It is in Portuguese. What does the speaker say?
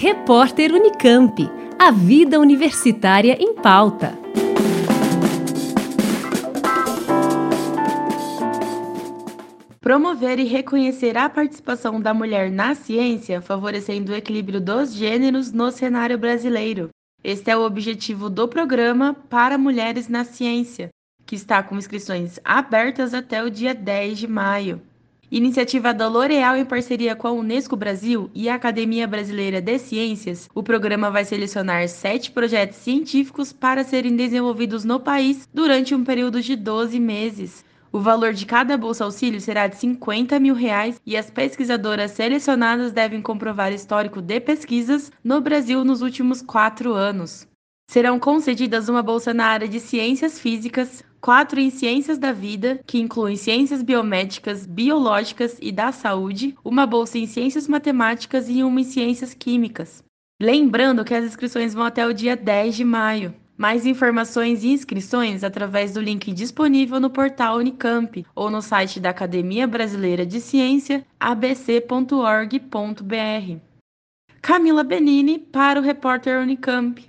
Repórter Unicamp. A vida universitária em pauta. Promover e reconhecer a participação da mulher na ciência, favorecendo o equilíbrio dos gêneros no cenário brasileiro. Este é o objetivo do programa Para Mulheres na Ciência, que está com inscrições abertas até o dia 10 de maio. Iniciativa da L'Oréal em parceria com a Unesco Brasil e a Academia Brasileira de Ciências, o programa vai selecionar sete projetos científicos para serem desenvolvidos no país durante um período de 12 meses. O valor de cada bolsa auxílio será de 50 mil reais e as pesquisadoras selecionadas devem comprovar histórico de pesquisas no Brasil nos últimos quatro anos. Serão concedidas uma bolsa na área de ciências físicas, quatro em ciências da vida, que incluem ciências biomédicas, biológicas e da saúde, uma bolsa em ciências matemáticas e uma em ciências químicas. Lembrando que as inscrições vão até o dia 10 de maio. Mais informações e inscrições através do link disponível no portal Unicamp ou no site da Academia Brasileira de Ciência, abc.org.br. Camila Benini para o repórter Unicamp.